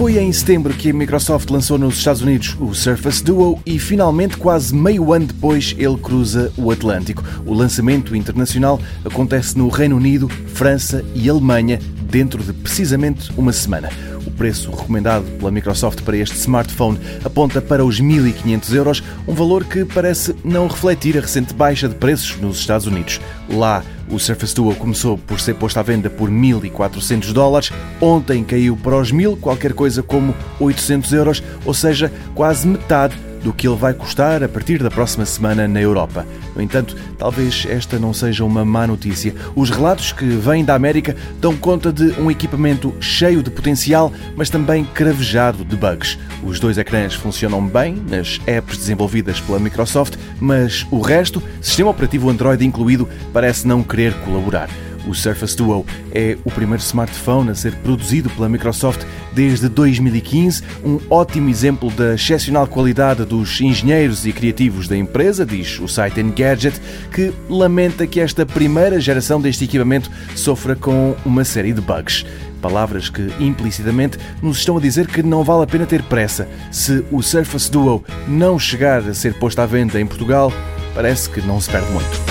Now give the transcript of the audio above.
Foi em setembro que a Microsoft lançou nos Estados Unidos o Surface Duo e finalmente, quase meio ano depois, ele cruza o Atlântico. O lançamento internacional acontece no Reino Unido, França e Alemanha dentro de precisamente uma semana. O preço recomendado pela Microsoft para este smartphone aponta para os 1.500 euros, um valor que parece não refletir a recente baixa de preços nos Estados Unidos. Lá, o Surface Duo começou por ser posto à venda por 1.400 dólares, ontem caiu para os 1.000, qualquer coisa como 800 euros, ou seja, quase metade do que ele vai custar a partir da próxima semana na Europa. No entanto, talvez esta não seja uma má notícia. Os relatos que vêm da América dão conta de um equipamento cheio de potencial, mas também cravejado de bugs. Os dois ecrãs funcionam bem nas apps desenvolvidas pela Microsoft, mas o resto, sistema operativo Android incluído, parece não querer colaborar. O Surface Duo é o primeiro smartphone a ser produzido pela Microsoft desde 2015, um ótimo exemplo da excepcional qualidade dos engenheiros e criativos da empresa, diz o site Engadget, que lamenta que esta primeira geração deste equipamento sofra com uma série de bugs. Palavras que implicitamente nos estão a dizer que não vale a pena ter pressa. Se o Surface Duo não chegar a ser posto à venda em Portugal, parece que não se perde muito.